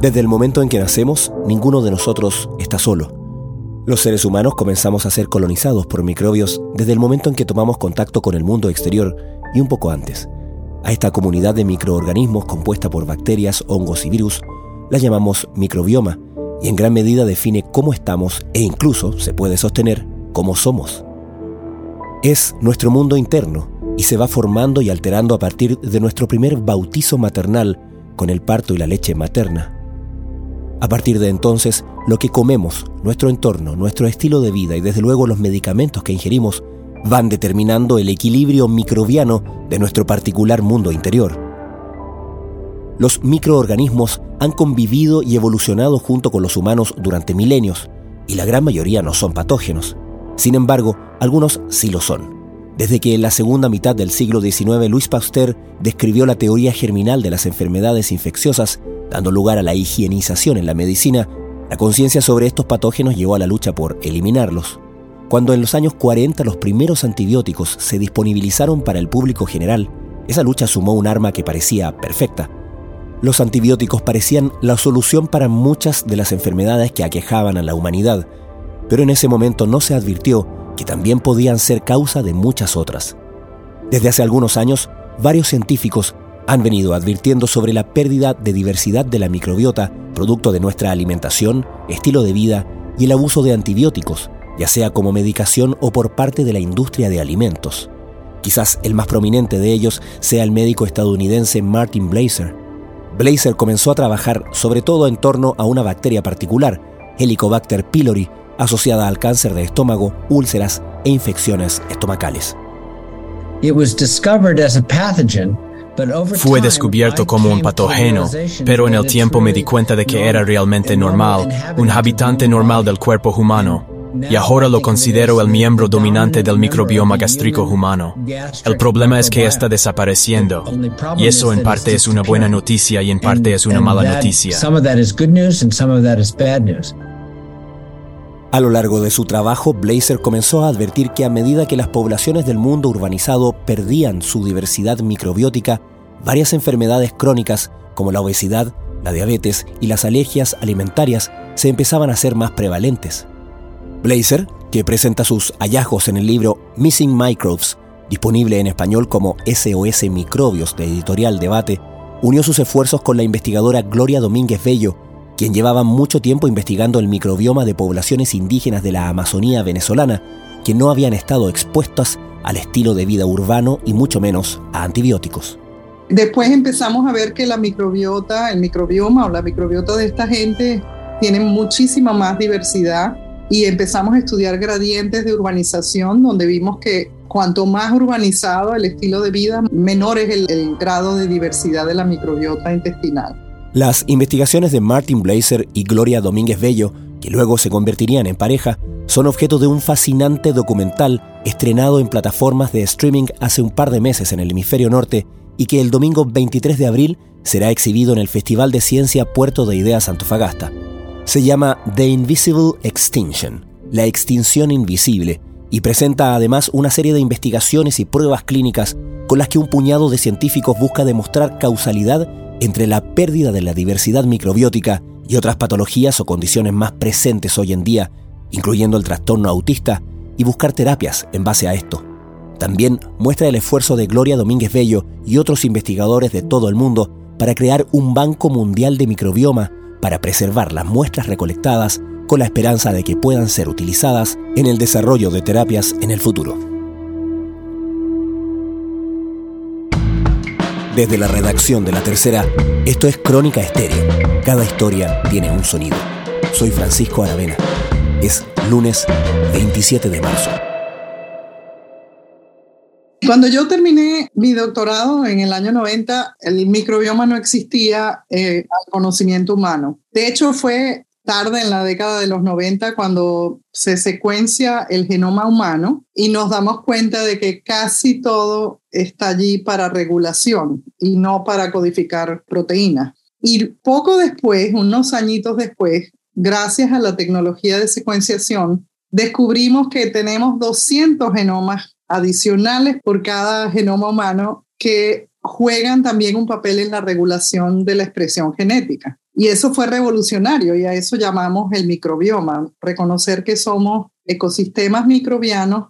Desde el momento en que nacemos, ninguno de nosotros está solo. Los seres humanos comenzamos a ser colonizados por microbios desde el momento en que tomamos contacto con el mundo exterior y un poco antes. A esta comunidad de microorganismos compuesta por bacterias, hongos y virus la llamamos microbioma y en gran medida define cómo estamos e incluso, se puede sostener, cómo somos. Es nuestro mundo interno y se va formando y alterando a partir de nuestro primer bautizo maternal con el parto y la leche materna. A partir de entonces, lo que comemos, nuestro entorno, nuestro estilo de vida y desde luego los medicamentos que ingerimos van determinando el equilibrio microbiano de nuestro particular mundo interior. Los microorganismos han convivido y evolucionado junto con los humanos durante milenios, y la gran mayoría no son patógenos. Sin embargo, algunos sí lo son. Desde que en la segunda mitad del siglo XIX Louis Pasteur describió la teoría germinal de las enfermedades infecciosas, dando lugar a la higienización en la medicina, la conciencia sobre estos patógenos llevó a la lucha por eliminarlos. Cuando en los años 40 los primeros antibióticos se disponibilizaron para el público general, esa lucha sumó un arma que parecía perfecta. Los antibióticos parecían la solución para muchas de las enfermedades que aquejaban a la humanidad, pero en ese momento no se advirtió que también podían ser causa de muchas otras. Desde hace algunos años, varios científicos han venido advirtiendo sobre la pérdida de diversidad de la microbiota, producto de nuestra alimentación, estilo de vida y el abuso de antibióticos, ya sea como medicación o por parte de la industria de alimentos. Quizás el más prominente de ellos sea el médico estadounidense Martin Blazer. Blazer comenzó a trabajar sobre todo en torno a una bacteria particular, Helicobacter pylori, asociada al cáncer de estómago, úlceras e infecciones estomacales. Fue descubierto como un patógeno, pero en el tiempo me di cuenta de que era realmente normal, un habitante normal del cuerpo humano y ahora lo considero el miembro dominante del microbioma gástrico humano. El problema es que está desapareciendo, y eso en parte es una buena noticia y en parte es una mala noticia. A lo largo de su trabajo, Blazer comenzó a advertir que a medida que las poblaciones del mundo urbanizado perdían su diversidad microbiótica, varias enfermedades crónicas como la obesidad, la diabetes y las alergias alimentarias se empezaban a ser más prevalentes. Blazer, que presenta sus hallazgos en el libro Missing Microbes, disponible en español como SOS Microbios de Editorial Debate, unió sus esfuerzos con la investigadora Gloria Domínguez Bello, quien llevaba mucho tiempo investigando el microbioma de poblaciones indígenas de la Amazonía venezolana, que no habían estado expuestas al estilo de vida urbano y mucho menos a antibióticos. Después empezamos a ver que la microbiota, el microbioma o la microbiota de esta gente tiene muchísima más diversidad y empezamos a estudiar gradientes de urbanización donde vimos que cuanto más urbanizado el estilo de vida, menor es el, grado de diversidad de la microbiota intestinal. Las investigaciones de Martin Blazer y Gloria Domínguez Bello, que luego se convertirían en pareja, son objeto de un fascinante documental estrenado en plataformas de streaming hace un par de meses en el hemisferio norte y que el domingo 23 de abril será exhibido en el Festival de Ciencia Puerto de Ideas Antofagasta. Se llama The Invisible Extinction, la extinción invisible, y presenta además una serie de investigaciones y pruebas clínicas con las que un puñado de científicos busca demostrar causalidad entre la pérdida de la diversidad microbiótica y otras patologías o condiciones más presentes hoy en día, incluyendo el trastorno autista, y buscar terapias en base a esto. También muestra el esfuerzo de Gloria Domínguez Bello y otros investigadores de todo el mundo para crear un banco mundial de microbioma para preservar las muestras recolectadas con la esperanza de que puedan ser utilizadas en el desarrollo de terapias en el futuro. Desde la redacción de La Tercera, esto es Crónica Estéreo. Cada historia tiene un sonido. Soy Francisco Aravena. Es lunes 27 de marzo. Cuando yo terminé mi doctorado en el año 90, el microbioma no existía eh, al conocimiento humano. De hecho, fue tarde en la década de los 90 cuando se secuencia el genoma humano y nos damos cuenta de que casi todo está allí para regulación y no para codificar proteínas. Y poco después, unos añitos después, gracias a la tecnología de secuenciación, descubrimos que tenemos 200 genomas adicionales por cada genoma humano que juegan también un papel en la regulación de la expresión genética. Y eso fue revolucionario y a eso llamamos el microbioma, reconocer que somos ecosistemas microbianos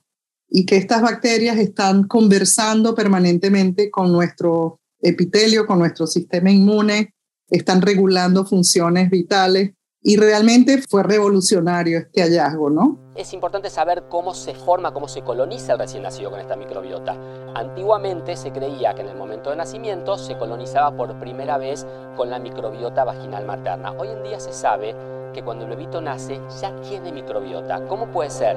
y que estas bacterias están conversando permanentemente con nuestro epitelio, con nuestro sistema inmune, están regulando funciones vitales y realmente fue revolucionario este hallazgo, ¿no? Es importante saber cómo se forma, cómo se coloniza el recién nacido con esta microbiota. Antiguamente se creía que en el momento de nacimiento se colonizaba por primera vez con la microbiota vaginal materna. Hoy en día se sabe que cuando el bebito nace ya tiene microbiota. ¿Cómo puede ser?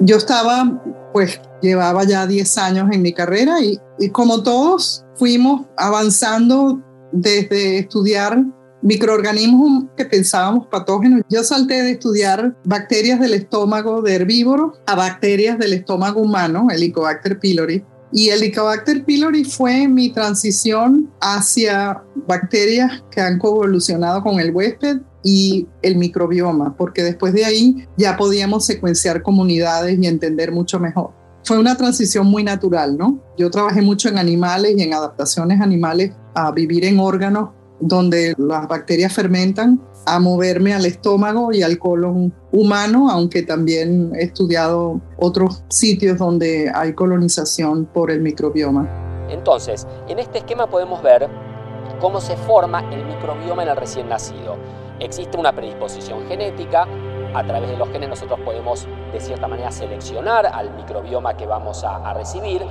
Yo estaba, pues llevaba ya 10 años en mi carrera y, y como todos fuimos avanzando desde estudiar microorganismos que pensábamos patógenos. Yo salté de estudiar bacterias del estómago de herbívoros a bacterias del estómago humano, Helicobacter pylori. Y Helicobacter pylori fue mi transición hacia bacterias que han coevolucionado con el huésped y el microbioma, porque después de ahí ya podíamos secuenciar comunidades y entender mucho mejor. Fue una transición muy natural, ¿no? Yo trabajé mucho en animales y en adaptaciones animales a vivir en órganos donde las bacterias fermentan, a moverme al estómago y al colon humano, aunque también he estudiado otros sitios donde hay colonización por el microbioma. Entonces, en este esquema podemos ver cómo se forma el microbioma en el recién nacido. Existe una predisposición genética, a través de los genes nosotros podemos de cierta manera seleccionar al microbioma que vamos a, a recibir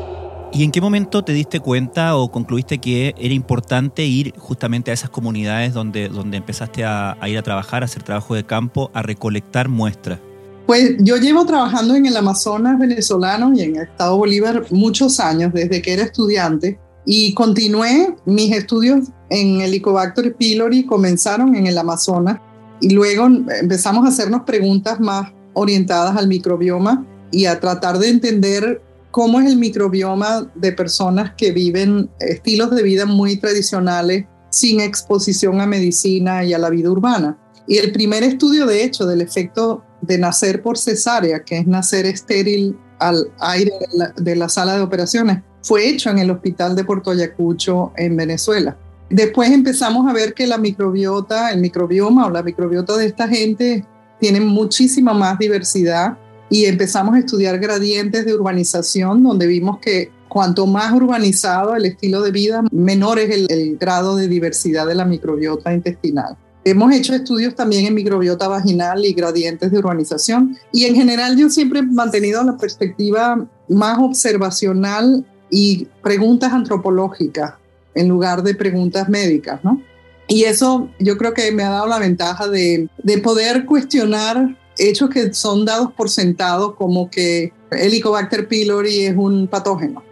¿Y en qué momento te diste cuenta o concluiste que era importante ir justamente a esas comunidades donde, donde empezaste a, ir a trabajar, a hacer trabajo de campo, a recolectar muestras? Pues yo llevo trabajando en el Amazonas venezolano y en el Estado Bolívar muchos años, desde que era estudiante, y continué mis estudios en Helicobacter pylori, comenzaron en el Amazonas, y luego empezamos a hacernos preguntas más orientadas al microbioma y a tratar de entender cómo es el microbioma de personas que viven estilos de vida muy tradicionales sin exposición a medicina y a la vida urbana. Y el primer estudio, de hecho, del efecto de nacer por cesárea, que es nacer estéril al aire de la, sala de operaciones, fue hecho en el hospital de Puerto Ayacucho en Venezuela. Después empezamos a ver que la microbiota, el microbioma o la microbiota de esta gente tiene muchísima más diversidad y empezamos a estudiar gradientes de urbanización, donde vimos que cuanto más urbanizado el estilo de vida, menor es el, grado de diversidad de la microbiota intestinal. Hemos hecho estudios también en microbiota vaginal y gradientes de urbanización. Y en general yo siempre he mantenido la perspectiva más observacional y preguntas antropológicas en lugar de preguntas médicas, ¿no? Y eso yo creo que me ha dado la ventaja de, de poder cuestionar hechos que son dados por sentado como que Helicobacter pylori es un patógeno.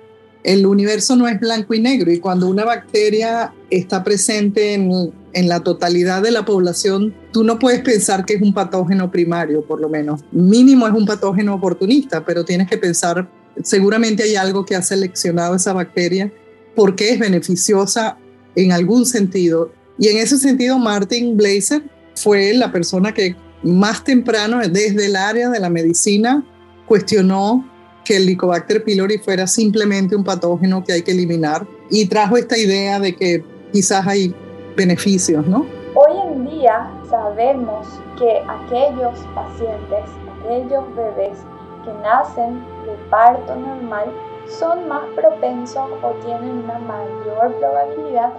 El universo no es blanco y negro y cuando una bacteria está presente en, en, la totalidad de la población, tú no puedes pensar que es un patógeno primario, por lo menos. Mínimo es un patógeno oportunista, pero tienes que pensar, seguramente hay algo que ha seleccionado esa bacteria porque es beneficiosa en algún sentido. Y en ese sentido, Martin Blazer fue la persona que más temprano, desde el área de la medicina, cuestionó que el Helicobacter pylori fuera simplemente un patógeno que hay que eliminar y trajo esta idea de que quizás hay beneficios, ¿no? Hoy en día sabemos que aquellos pacientes, aquellos bebés que nacen de parto normal son más propensos o tienen una mayor probabilidad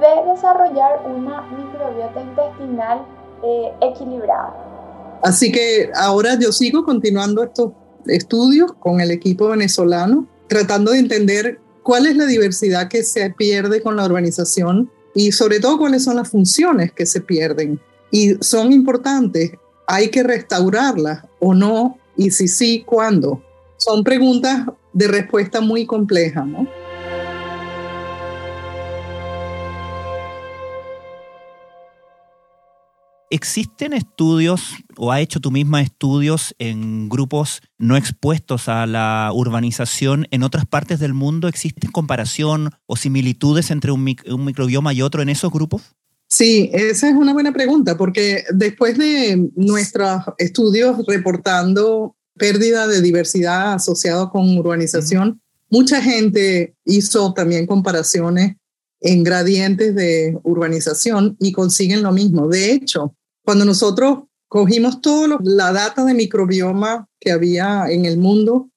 de desarrollar una microbiota intestinal eh, equilibrada. Así que ahora yo sigo continuando estos estudios con el equipo venezolano, tratando de entender cuál es la diversidad que se pierde con la urbanización y sobre todo cuáles son las funciones que se pierden. Y son importantes, hay que restaurarlas o no, y si sí, ¿cuándo? Son preguntas de respuesta muy compleja, ¿no? ¿Existen estudios o ha hecho tú misma estudios en grupos no expuestos a la urbanización en otras partes del mundo? ¿Existen comparación o similitudes entre un, microbioma y otro en esos grupos? Sí, esa es una buena pregunta, porque después de nuestros estudios reportando pérdida de diversidad asociada con urbanización, mucha gente hizo también comparaciones en gradientes de urbanización y consiguen lo mismo. De hecho, cuando nosotros cogimos toda la data de microbioma que había en el mundo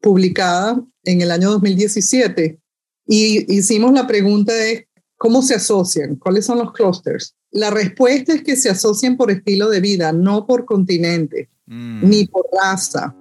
publicada en el año 2017 y hicimos la pregunta de cómo se asocian, cuáles son los clusters. La respuesta es que se asocian por estilo de vida, no por continente, mm. ni por raza.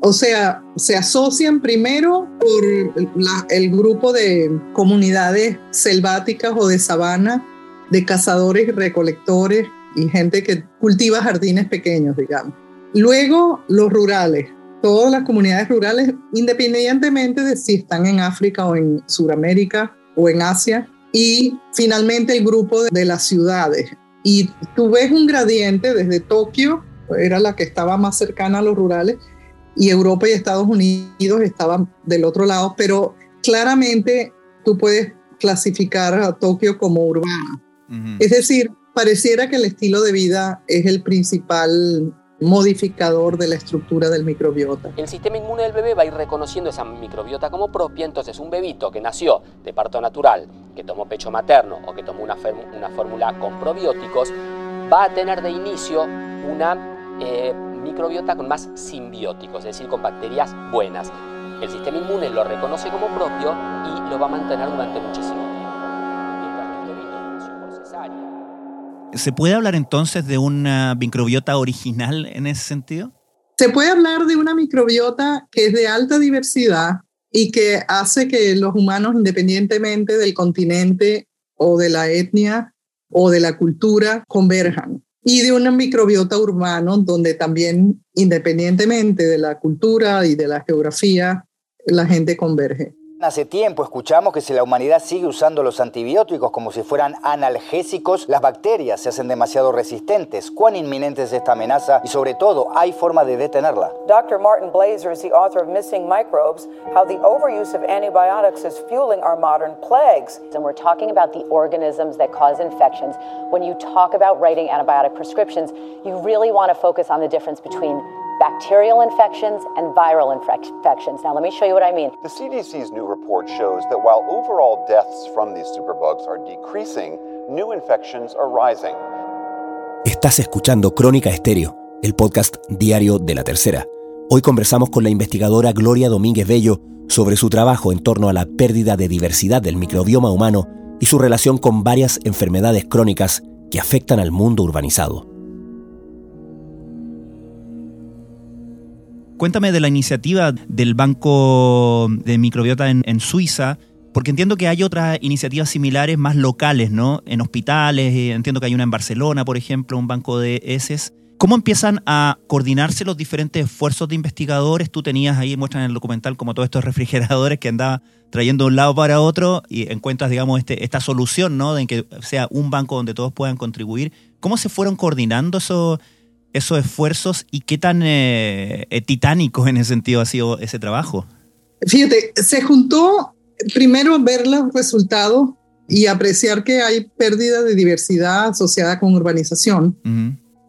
O sea, se asocian primero por el grupo de comunidades selváticas o de sabana, de cazadores recolectores y gente que cultiva jardines pequeños, digamos. Luego, los rurales, todas las comunidades rurales, independientemente de si están en África o en Sudamérica o en Asia. Y finalmente el grupo de, las ciudades. Y tú ves un gradiente desde Tokio, era la que estaba más cercana a los rurales, y Europa y Estados Unidos estaban del otro lado, pero claramente tú puedes clasificar a Tokio como urbano. Es decir, pareciera que el estilo de vida es el principal modificador de la estructura del microbiota. El sistema inmune del bebé va a ir reconociendo esa microbiota como propia, entonces un bebito que nació de parto natural, que tomó pecho materno o que tomó una, una fórmula con probióticos, va a tener de inicio una eh, microbiota con más simbióticos, es decir, con bacterias buenas. El sistema inmune lo reconoce como propio y lo va a mantener durante muchísimo tiempo. Mientras que el bebito nació por cesárea, ¿Se puede hablar entonces de una microbiota original en ese sentido? Se puede hablar de una microbiota que es de alta diversidad y que hace que los humanos, independientemente del continente o de la etnia o de la cultura, converjan. Y de una microbiota urbano donde también, independientemente de la cultura y de la geografía, la gente converge. Hace tiempo escuchamos que si la humanidad sigue usando los antibióticos como si fueran analgésicos, las bacterias se hacen demasiado resistentes. ¿Cuán inminente es esta amenaza y sobre todo hay forma de detenerla? Dr. Martin Blazer is the author of Missing Microbes, How the Overuse of Antibiotics is Fueling Our Modern Plagues. And we're talking about the organisms that cause infections. When you talk about writing antibiotic prescriptions, you really want to focus on the difference between bacterial infections and viral infections. Now, let me show you what I mean. The CDC's new report shows that while overall deaths from these superbugs are decreasing, new infections are rising. Estás escuchando Crónica Estéreo, el podcast diario de la tercera. Hoy conversamos con la investigadora Gloria Domínguez Bello sobre su trabajo en torno a la pérdida de diversidad del microbioma humano y su relación con varias enfermedades crónicas que afectan al mundo urbanizado. Cuéntame de la iniciativa del Banco de Microbiota en, Suiza, porque entiendo que hay otras iniciativas similares más locales, ¿no? En hospitales, eh, entiendo que hay una en Barcelona, por ejemplo, un banco de heces. ¿Cómo empiezan a coordinarse los diferentes esfuerzos de investigadores? Tú tenías ahí, muestran en el documental, como todos estos refrigeradores que andaba trayendo de un lado para otro y encuentras, digamos, este, esta solución, ¿no? De que sea un banco donde todos puedan contribuir. ¿Cómo se fueron coordinando esos esos esfuerzos y qué tan eh, eh, titánico en ese sentido ha sido ese trabajo? Fíjate, se juntó primero ver los resultados y apreciar que hay pérdida de diversidad asociada con urbanización,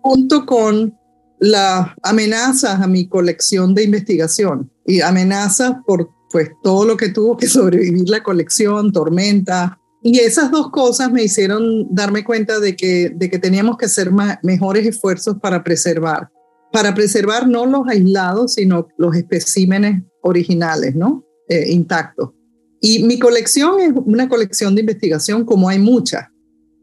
junto con las amenazas a mi colección de investigación y amenazas por pues todo lo que tuvo que sobrevivir la colección, tormenta, y esas dos cosas me hicieron darme cuenta de que, de que teníamos que hacer mejores esfuerzos para preservar. Para preservar no los aislados, sino los especímenes originales, ¿no? Eh, intactos. Y mi colección es una colección de investigación como hay muchas.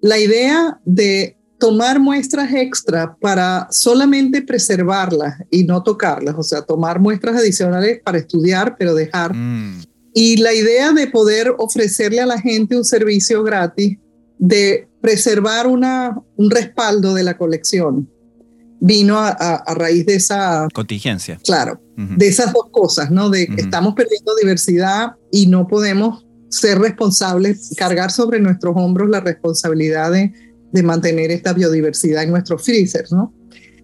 La idea de tomar muestras extra para solamente preservarlas y no tocarlas, o sea, tomar muestras adicionales para estudiar, pero dejar mm. Y la idea de poder ofrecerle a la gente un servicio gratis de preservar una, un respaldo de la colección vino a, a, raíz de esa contingencia. Claro, de esas dos cosas, ¿no? De que estamos perdiendo diversidad y no podemos ser responsables, cargar sobre nuestros hombros la responsabilidad de, de mantener esta biodiversidad en nuestros freezers, ¿no?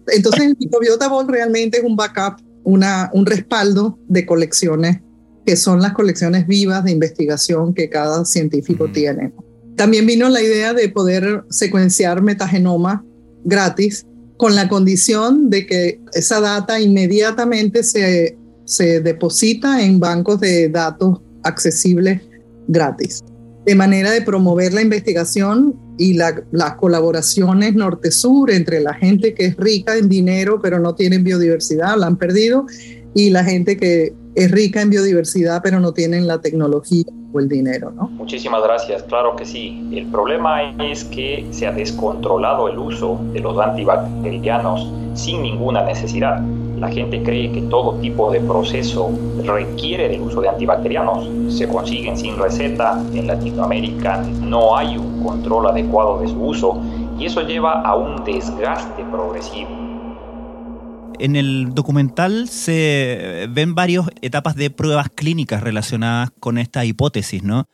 Entonces el microbiota Ball realmente es un backup, una, un respaldo de colecciones que son las colecciones vivas de investigación que cada científico tiene. También vino la idea de poder secuenciar metagenoma gratis con la condición de que esa data inmediatamente se se deposita en bancos de datos accesibles gratis. De manera de promover la investigación y las colaboraciones norte-sur entre la gente que es rica en dinero pero no tiene biodiversidad, la han perdido, y la gente que es rica en biodiversidad pero no tienen la tecnología o el dinero, ¿no? Muchísimas gracias, claro que sí. El problema es que se ha descontrolado el uso de los antibacterianos sin ninguna necesidad. La gente cree que todo tipo de proceso requiere del uso de antibacterianos. Se consiguen sin receta. En Latinoamérica no hay un control adecuado de su uso y eso lleva a un desgaste progresivo en el documental se ven varias etapas de pruebas clínicas relacionadas con esta hipótesis, ¿no?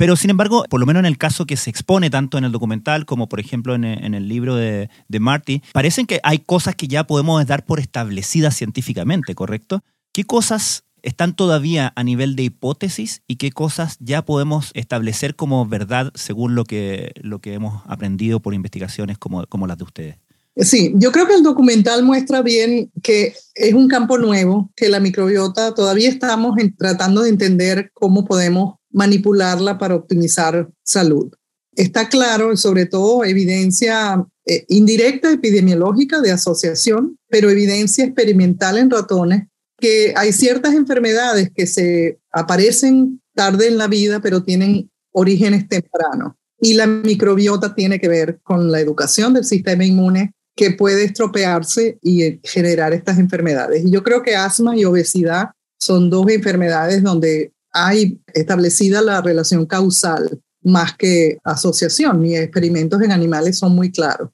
Pero sin embargo, por lo menos en el caso que se expone tanto en el documental como por ejemplo en el, libro de, Marty, parecen que hay cosas que ya podemos dar por establecidas científicamente, ¿correcto? ¿Qué cosas están todavía a nivel de hipótesis y qué cosas ya podemos establecer como verdad según lo que, lo que hemos aprendido por investigaciones como, como las de ustedes? Sí, yo creo que el documental muestra bien que es un campo nuevo, que la microbiota todavía estamos tratando de entender cómo podemos manipularla para optimizar salud. Está claro, sobre todo evidencia eh, indirecta epidemiológica de asociación, pero evidencia experimental en ratones, que hay ciertas enfermedades que se aparecen tarde en la vida, pero tienen orígenes tempranos. Y la microbiota tiene que ver con la educación del sistema inmune, que puede estropearse y eh, generar estas enfermedades. Y yo creo que asma y obesidad son dos enfermedades donde hay establecida la relación causal más que asociación. Mis experimentos en animales son muy claros.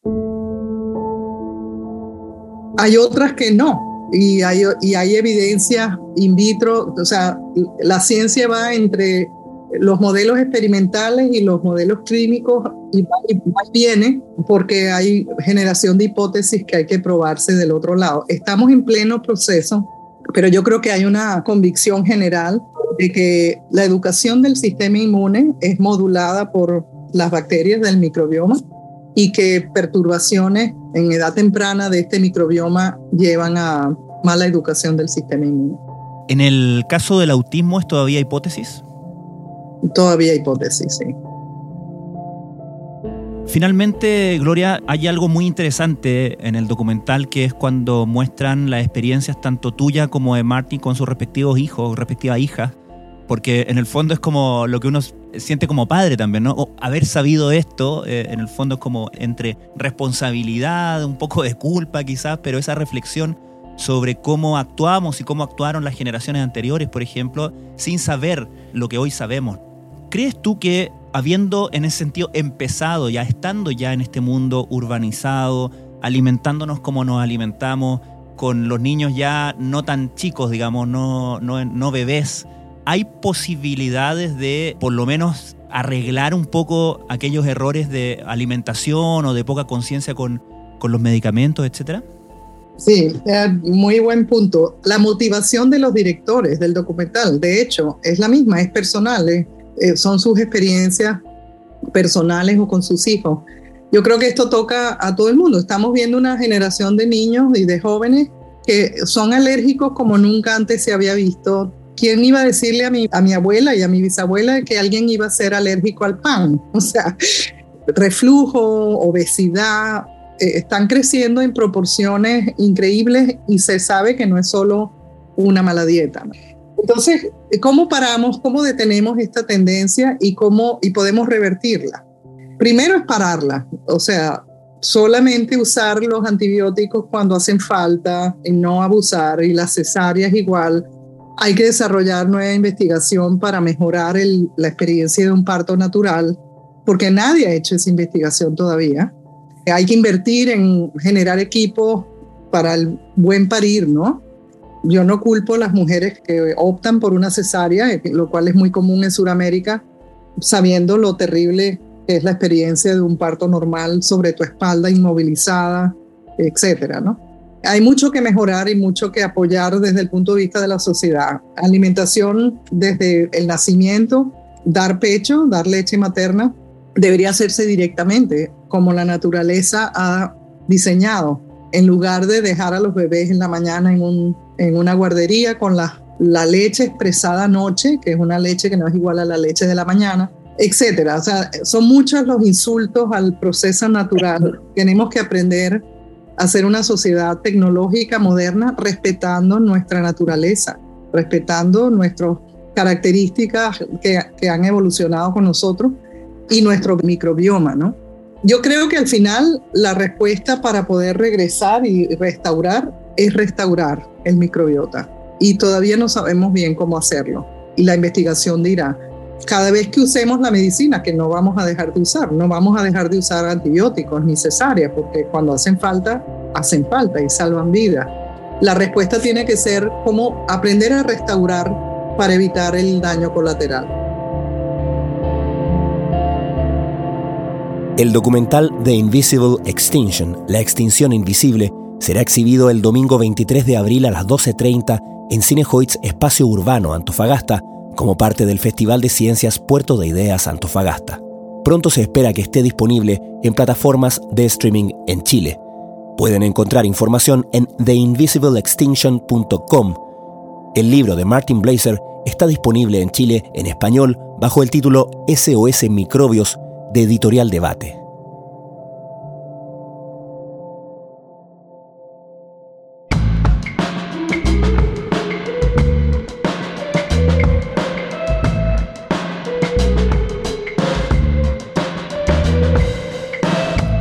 Hay otras que no, y hay, y hay evidencia in vitro, o sea, la ciencia va entre los modelos experimentales y los modelos clínicos y más viene porque hay generación de hipótesis que hay que probarse del otro lado. Estamos en pleno proceso, pero yo creo que hay una convicción general de que la educación del sistema inmune es modulada por las bacterias del microbioma y que perturbaciones en edad temprana de este microbioma llevan a mala educación del sistema inmune. En el caso del autismo, ¿es todavía hipótesis? Todavía hipótesis, sí. Finalmente, Gloria, hay algo muy interesante en el documental que es cuando muestran las experiencias tanto tuya como de Martin con sus respectivos hijos, respectivas hijas, porque en el fondo es como lo que uno siente como padre también, ¿no? haber sabido esto, eh, en el fondo es como entre responsabilidad, un poco de culpa quizás, pero esa reflexión sobre cómo actuamos y cómo actuaron las generaciones anteriores, por ejemplo, sin saber lo que hoy sabemos. ¿Crees tú que habiendo en ese sentido empezado, ya estando ya en este mundo urbanizado, alimentándonos como nos alimentamos, con los niños ya no tan chicos, digamos, no, no, bebés, hay posibilidades de por lo menos arreglar un poco aquellos errores de alimentación o de poca conciencia con, con los medicamentos, etcétera? Sí, muy buen punto. La motivación de los directores del documental, de hecho, es la misma, es personal, eh, son sus experiencias personales o con sus hijos. Yo creo que esto toca a todo el mundo. Estamos viendo una generación de niños y de jóvenes que son alérgicos como nunca antes se había visto. ¿Quién iba a decirle a mi, a mi abuela y a mi bisabuela que alguien iba a ser alérgico al pan? O sea, reflujo, obesidad, eh, están creciendo en proporciones increíbles y se sabe que no es solo una mala dieta. Entonces, ¿cómo paramos, cómo detenemos esta tendencia y cómo y podemos revertirla? Primero es pararla, o sea, solamente usar los antibióticos cuando hacen falta y no abusar y las cesáreas igual. Hay que desarrollar nueva investigación para mejorar la experiencia de un parto natural, porque nadie ha hecho esa investigación todavía. Hay que invertir en generar equipos para el buen parir, ¿no? Yo no culpo a las mujeres que optan por una cesárea, lo cual es muy común en Sudamérica, sabiendo lo terrible que es la experiencia de un parto normal sobre tu espalda inmovilizada, etcétera, ¿no? Hay mucho que mejorar y mucho que apoyar desde el punto de vista de la sociedad. Alimentación desde el nacimiento, dar pecho, dar leche materna, debería hacerse directamente, como la naturaleza ha diseñado, en lugar de dejar a los bebés en la mañana en un en una guardería con la, la leche expresada anoche, que es una leche que no es igual a la leche de la mañana, etcétera. O sea, son muchos los insultos al proceso natural. Tenemos que aprender a ser una sociedad tecnológica moderna respetando nuestra naturaleza, respetando nuestras características que, que han evolucionado con nosotros y nuestro microbioma, ¿no? Yo creo que al final la respuesta para poder regresar y restaurar es restaurar el microbiota. Y todavía no sabemos bien cómo hacerlo. Y la investigación dirá, cada vez que usemos la medicina, que no vamos a dejar de usar, no vamos a dejar de usar antibióticos ni cesáreas, porque cuando hacen falta, hacen falta y salvan vidas. La respuesta tiene que ser como aprender a restaurar para evitar el daño colateral. El documental The Invisible Extinction, La Extinción Invisible, será exhibido el domingo 23 de abril a las 12.30 en Cinehoids Espacio Urbano Antofagasta como parte del Festival de Ciencias Puerto de Ideas Antofagasta. Pronto se espera que esté disponible en plataformas de streaming en Chile. Pueden encontrar información en theinvisibleextinction.com. El libro de Martin Blazer está disponible en Chile en español bajo el título SOS Microbios Editorial Debate.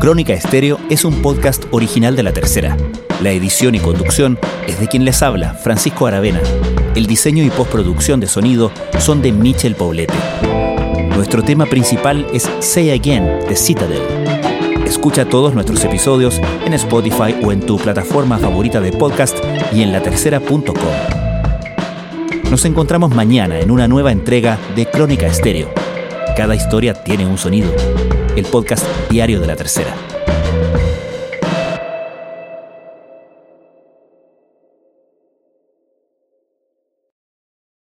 Crónica Estéreo es un podcast original de La Tercera. La edición y conducción es de quien les habla, Francisco Aravena. El diseño y postproducción de sonido son de Michel Paulete. Nuestro tema principal es Say Again de Citadel. Escucha todos nuestros episodios en Spotify o en tu plataforma favorita de podcast y en latercera.com. Nos encontramos mañana en una nueva entrega de Crónica Estéreo. Cada historia tiene un sonido el podcast diario de la tercera.